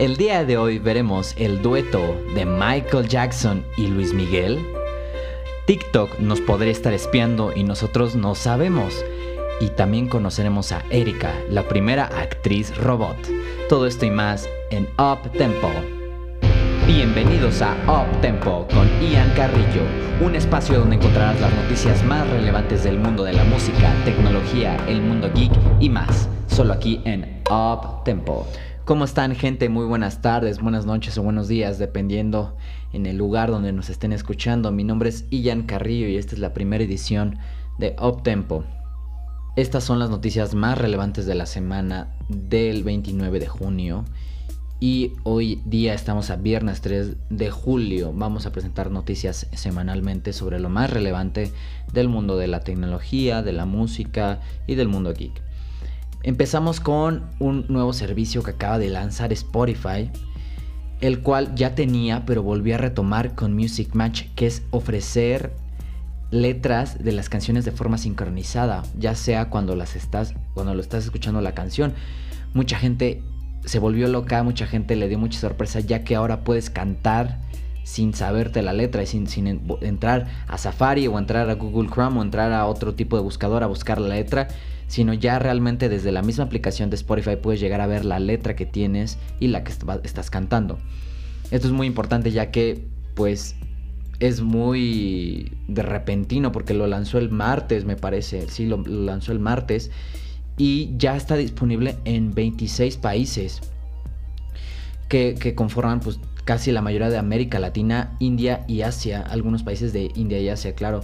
El día de hoy veremos el dueto de Michael Jackson y Luis Miguel. TikTok nos podría estar espiando y nosotros no sabemos. Y también conoceremos a Erika, la primera actriz robot. Todo esto y más en Up Tempo. Bienvenidos a Up Tempo con Ian Carrillo, un espacio donde encontrarás las noticias más relevantes del mundo de la música, tecnología, el mundo geek y más, solo aquí en Up Tempo. ¿Cómo están gente? Muy buenas tardes, buenas noches o buenos días, dependiendo en el lugar donde nos estén escuchando. Mi nombre es Ian Carrillo y esta es la primera edición de Up Tempo. Estas son las noticias más relevantes de la semana del 29 de junio. Y hoy día estamos a viernes 3 de julio. Vamos a presentar noticias semanalmente sobre lo más relevante del mundo de la tecnología, de la música y del mundo geek. Empezamos con un nuevo servicio que acaba de lanzar Spotify, el cual ya tenía, pero volvió a retomar con Music Match, que es ofrecer letras de las canciones de forma sincronizada, ya sea cuando las estás cuando lo estás escuchando la canción. Mucha gente se volvió loca, mucha gente le dio mucha sorpresa ya que ahora puedes cantar sin saberte la letra y sin, sin entrar a Safari o entrar a Google Chrome o entrar a otro tipo de buscador a buscar la letra sino ya realmente desde la misma aplicación de Spotify puedes llegar a ver la letra que tienes y la que estás cantando. Esto es muy importante ya que pues es muy de repentino porque lo lanzó el martes me parece, sí, lo, lanzó el martes y ya está disponible en 26 países que, que conforman pues casi la mayoría de América Latina, India y Asia, algunos países de India y Asia, claro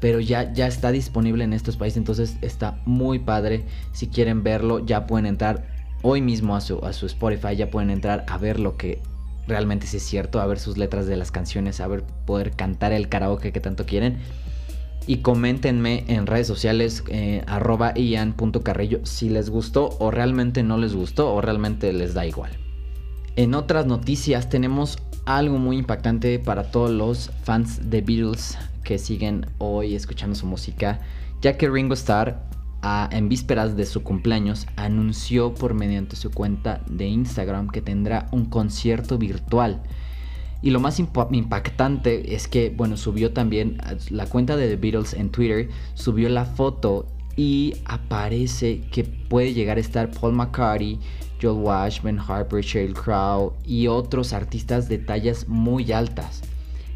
pero ya, ya está disponible en estos países, entonces está muy padre. Si quieren verlo, ya pueden entrar hoy mismo a su, a su Spotify, ya pueden entrar a ver lo que realmente es cierto, a ver sus letras de las canciones, a ver poder cantar el karaoke que tanto quieren. Y coméntenme en redes sociales eh, arroba ian.carrillo si les gustó o realmente no les gustó o realmente les da igual. En otras noticias tenemos algo muy impactante para todos los fans de Beatles que siguen hoy escuchando su música, ya que Ringo Starr, en vísperas de su cumpleaños, anunció por mediante su cuenta de Instagram que tendrá un concierto virtual. Y lo más impactante es que, bueno, subió también la cuenta de The Beatles en Twitter, subió la foto y aparece que puede llegar a estar Paul McCartney, Joel Wash, Ben Harper, Sheryl Crow y otros artistas de tallas muy altas.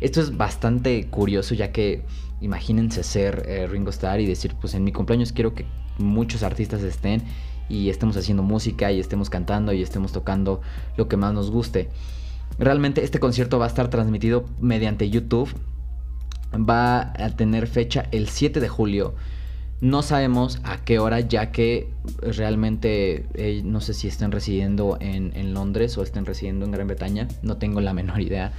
Esto es bastante curioso ya que imagínense ser eh, Ringo Starr y decir, pues en mi cumpleaños quiero que muchos artistas estén y estemos haciendo música y estemos cantando y estemos tocando lo que más nos guste. Realmente este concierto va a estar transmitido mediante YouTube. Va a tener fecha el 7 de julio. No sabemos a qué hora, ya que realmente eh, no sé si estén residiendo en, en Londres o estén residiendo en Gran Bretaña. No tengo la menor idea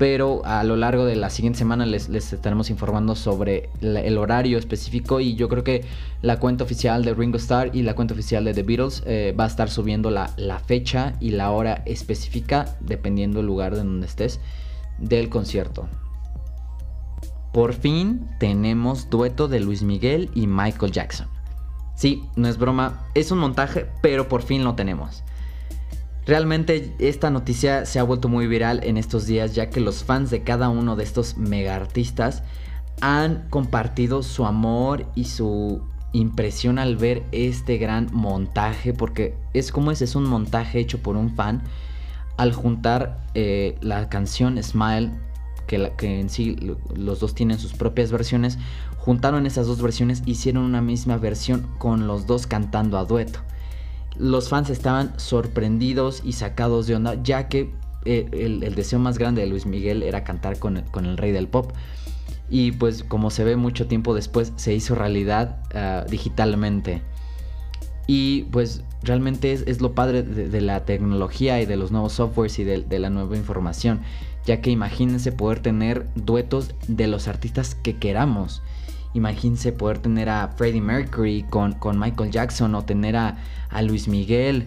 pero a lo largo de la siguiente semana les, estaremos informando sobre el horario específico y yo creo que la cuenta oficial de Ringo Starr y la cuenta oficial de The Beatles eh, va a estar subiendo la, la, fecha y la hora específica dependiendo del lugar de donde estés del concierto. Por fin tenemos dueto de Luis Miguel y Michael Jackson. Sí, no es broma, es un montaje, pero por fin lo tenemos. Realmente esta noticia se ha vuelto muy viral en estos días ya que los fans de cada uno de estos mega artistas han compartido su amor y su impresión al ver este gran montaje porque es como es, es un montaje hecho por un fan al juntar eh, la canción Smile que, que en sí los dos tienen sus propias versiones juntaron esas dos versiones hicieron una misma versión con los dos cantando a dueto los fans estaban sorprendidos y sacados de onda, ya que eh, el, deseo más grande de Luis Miguel era cantar con el, rey del pop. Y pues como se ve mucho tiempo después, se hizo realidad ah, digitalmente. Y pues realmente es, lo padre de, la tecnología y de los nuevos softwares y de, de la nueva información. Ya que imagínense poder tener duetos de los artistas que queramos. Imagínense poder tener a Freddie Mercury con, con Michael Jackson o tener a, Luis Miguel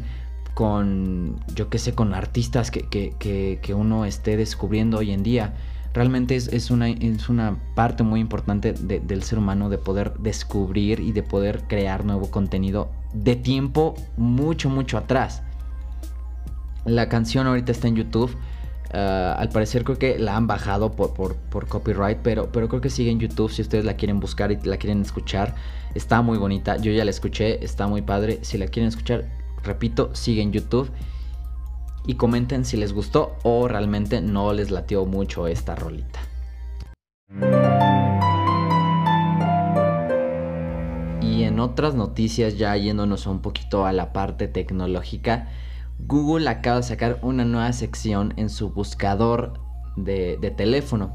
con, yo qué sé, con artistas que, uno esté descubriendo hoy en día. Realmente es, una, es una, parte muy importante del ser humano de poder descubrir y de poder crear nuevo contenido de tiempo mucho, mucho atrás. La canción ahorita está en YouTube. Ah, al parecer creo que la han bajado por, por, copyright, pero, pero creo que sigue en YouTube si ustedes la quieren buscar y la quieren escuchar. Está muy bonita, yo ya la escuché, está muy padre. Si la quieren escuchar, repito, sigue en YouTube. Y comenten si les gustó o realmente no les latió mucho esta rolita. Y en otras noticias, ya yéndonos un poquito a la parte tecnológica, Google acaba de sacar una nueva sección en su buscador de, teléfono.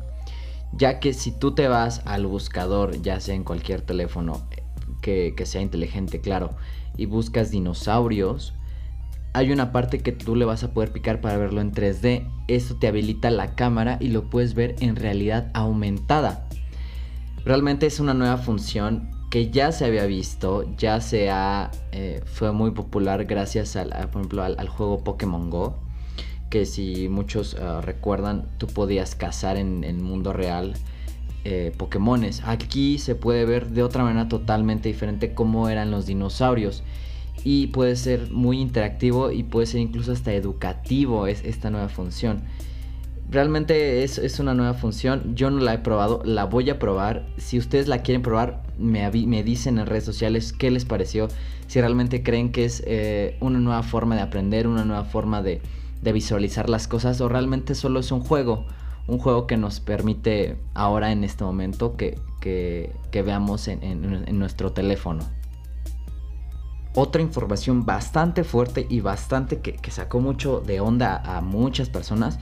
Ya que si tú te vas al buscador, ya sea en cualquier teléfono que, que sea inteligente, claro, y buscas dinosaurios, hay una parte que tú le vas a poder picar para verlo en 3D. Esto te habilita la cámara y lo puedes ver en realidad aumentada. Realmente es una nueva función que ya se había visto, ya se ha, eh, fue muy popular gracias al, por ejemplo, al, juego Pokémon Go, que si muchos ah, recuerdan, tú podías cazar en el mundo real eh, Pokémones. Aquí se puede ver de otra manera totalmente diferente cómo eran los dinosaurios. Y puede ser muy interactivo y puede ser incluso hasta educativo es esta nueva función. Realmente es, es, una nueva función. Yo no la he probado, la voy a probar. Si ustedes la quieren probar, me, dicen en redes sociales qué les pareció. Si realmente creen que es eh, una nueva forma de aprender, una nueva forma de, visualizar las cosas o realmente solo es un juego. Un juego que nos permite ahora en este momento que, veamos en, en, nuestro teléfono. Otra información bastante fuerte y bastante que, que sacó mucho de onda a muchas personas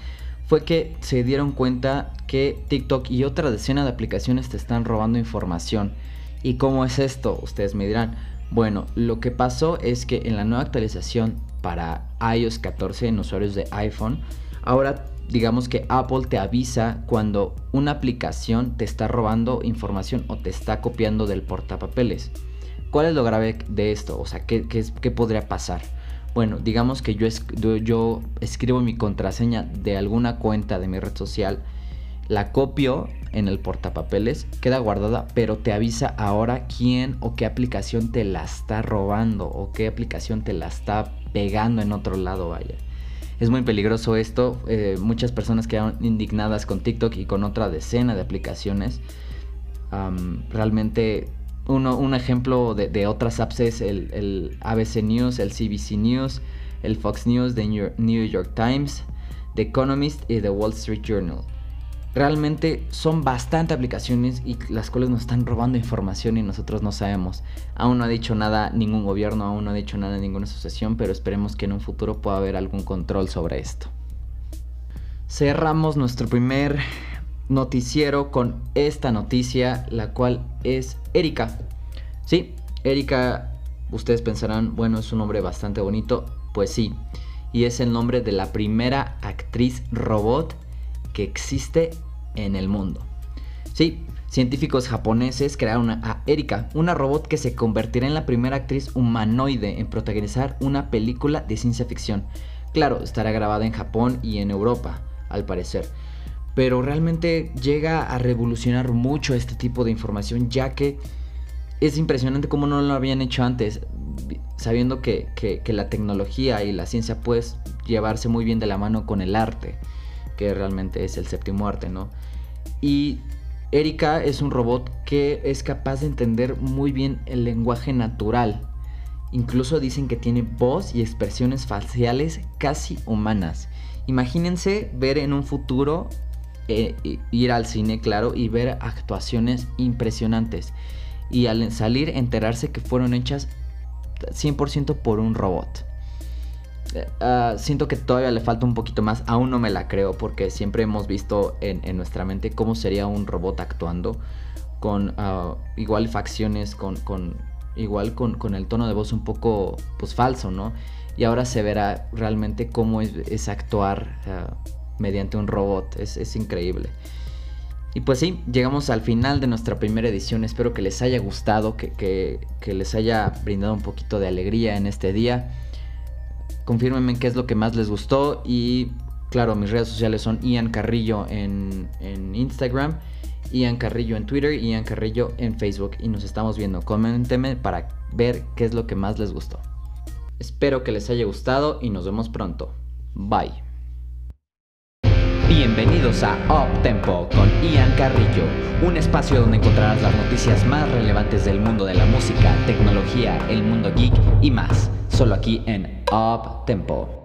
fue que se dieron cuenta que TikTok y otra decena de aplicaciones te están robando información. ¿Y cómo es esto? Ustedes me dirán. Bueno, lo que pasó es que en la nueva actualización para iOS 14 en usuarios de iPhone, ahora digamos que Apple te avisa cuando una aplicación te está robando información o te está copiando del portapapeles. ¿Cuál es lo grave de esto? O sea, ¿qué, qué podría pasar? Bueno, digamos que yo, yo escribo mi contraseña de alguna cuenta de mi red social, la copio en el portapapeles, queda guardada, pero te avisa ahora quién o qué aplicación te la está robando o qué aplicación te la está pegando en otro lado, vaya. Es muy peligroso esto, eh, muchas personas quedaron indignadas con TikTok y con otra decena de aplicaciones. realmente un ejemplo de, otras apps es el, ABC News, el CBC News, el Fox News, The New York Times, The Economist y The Wall Street Journal. Realmente son bastante aplicaciones y las cuales nos están robando información y nosotros no sabemos. Aún no ha dicho nada ningún gobierno, aún no ha dicho nada ninguna asociación, pero esperemos que en un futuro pueda haber algún control sobre esto. Cerramos nuestro primer noticiero con esta noticia, la cual es Erika. Sí, Erika, ustedes pensarán, bueno, es un nombre bastante bonito. Pues sí, y es el nombre de la primera actriz robot que existe en el mundo. Sí, científicos japoneses crearon a Erika, una robot que se convertirá en la primera actriz humanoide en protagonizar una película de ciencia ficción. Claro, estará grabada en Japón y en Europa, al parecer pero realmente llega a revolucionar mucho este tipo de información, ya que es impresionante cómo no lo habían hecho antes, sabiendo que, la tecnología y la ciencia puede llevarse muy bien de la mano con el arte, que realmente es el séptimo arte, ¿no? Y Erika es un robot que es capaz de entender muy bien el lenguaje natural. Incluso dicen que tiene voz y expresiones faciales casi humanas. Imagínense ver en un futuro eh, ir al cine, claro, y ver actuaciones impresionantes. Y al salir enterarse que fueron hechas 100% por un robot. Ah, siento que todavía le falta un poquito más, aún no me la creo porque siempre hemos visto en, nuestra mente cómo sería un robot actuando con uh, igual facciones, con, con igual con, el tono de voz un poco pues falso, ¿no? Y ahora se verá realmente cómo es, actuar ah, mediante un robot. Es, increíble. Y pues sí, llegamos al final de nuestra primera edición. Espero que les haya gustado, que, les haya brindado un poquito de alegría en este día. Confírmenme qué es lo que más les gustó. Y claro, mis redes sociales son Ian Carrillo en, en Instagram, Ian Carrillo en Twitter y Ian Carrillo en Facebook. Y nos estamos viendo. Coméntenme para ver qué es lo que más les gustó. Espero que les haya gustado y nos vemos pronto. Bye. Bienvenidos a Up Tempo con Ian Carrillo, un espacio donde encontrarás las noticias más relevantes del mundo de la música, tecnología, el mundo geek y más, solo aquí en Up Tempo.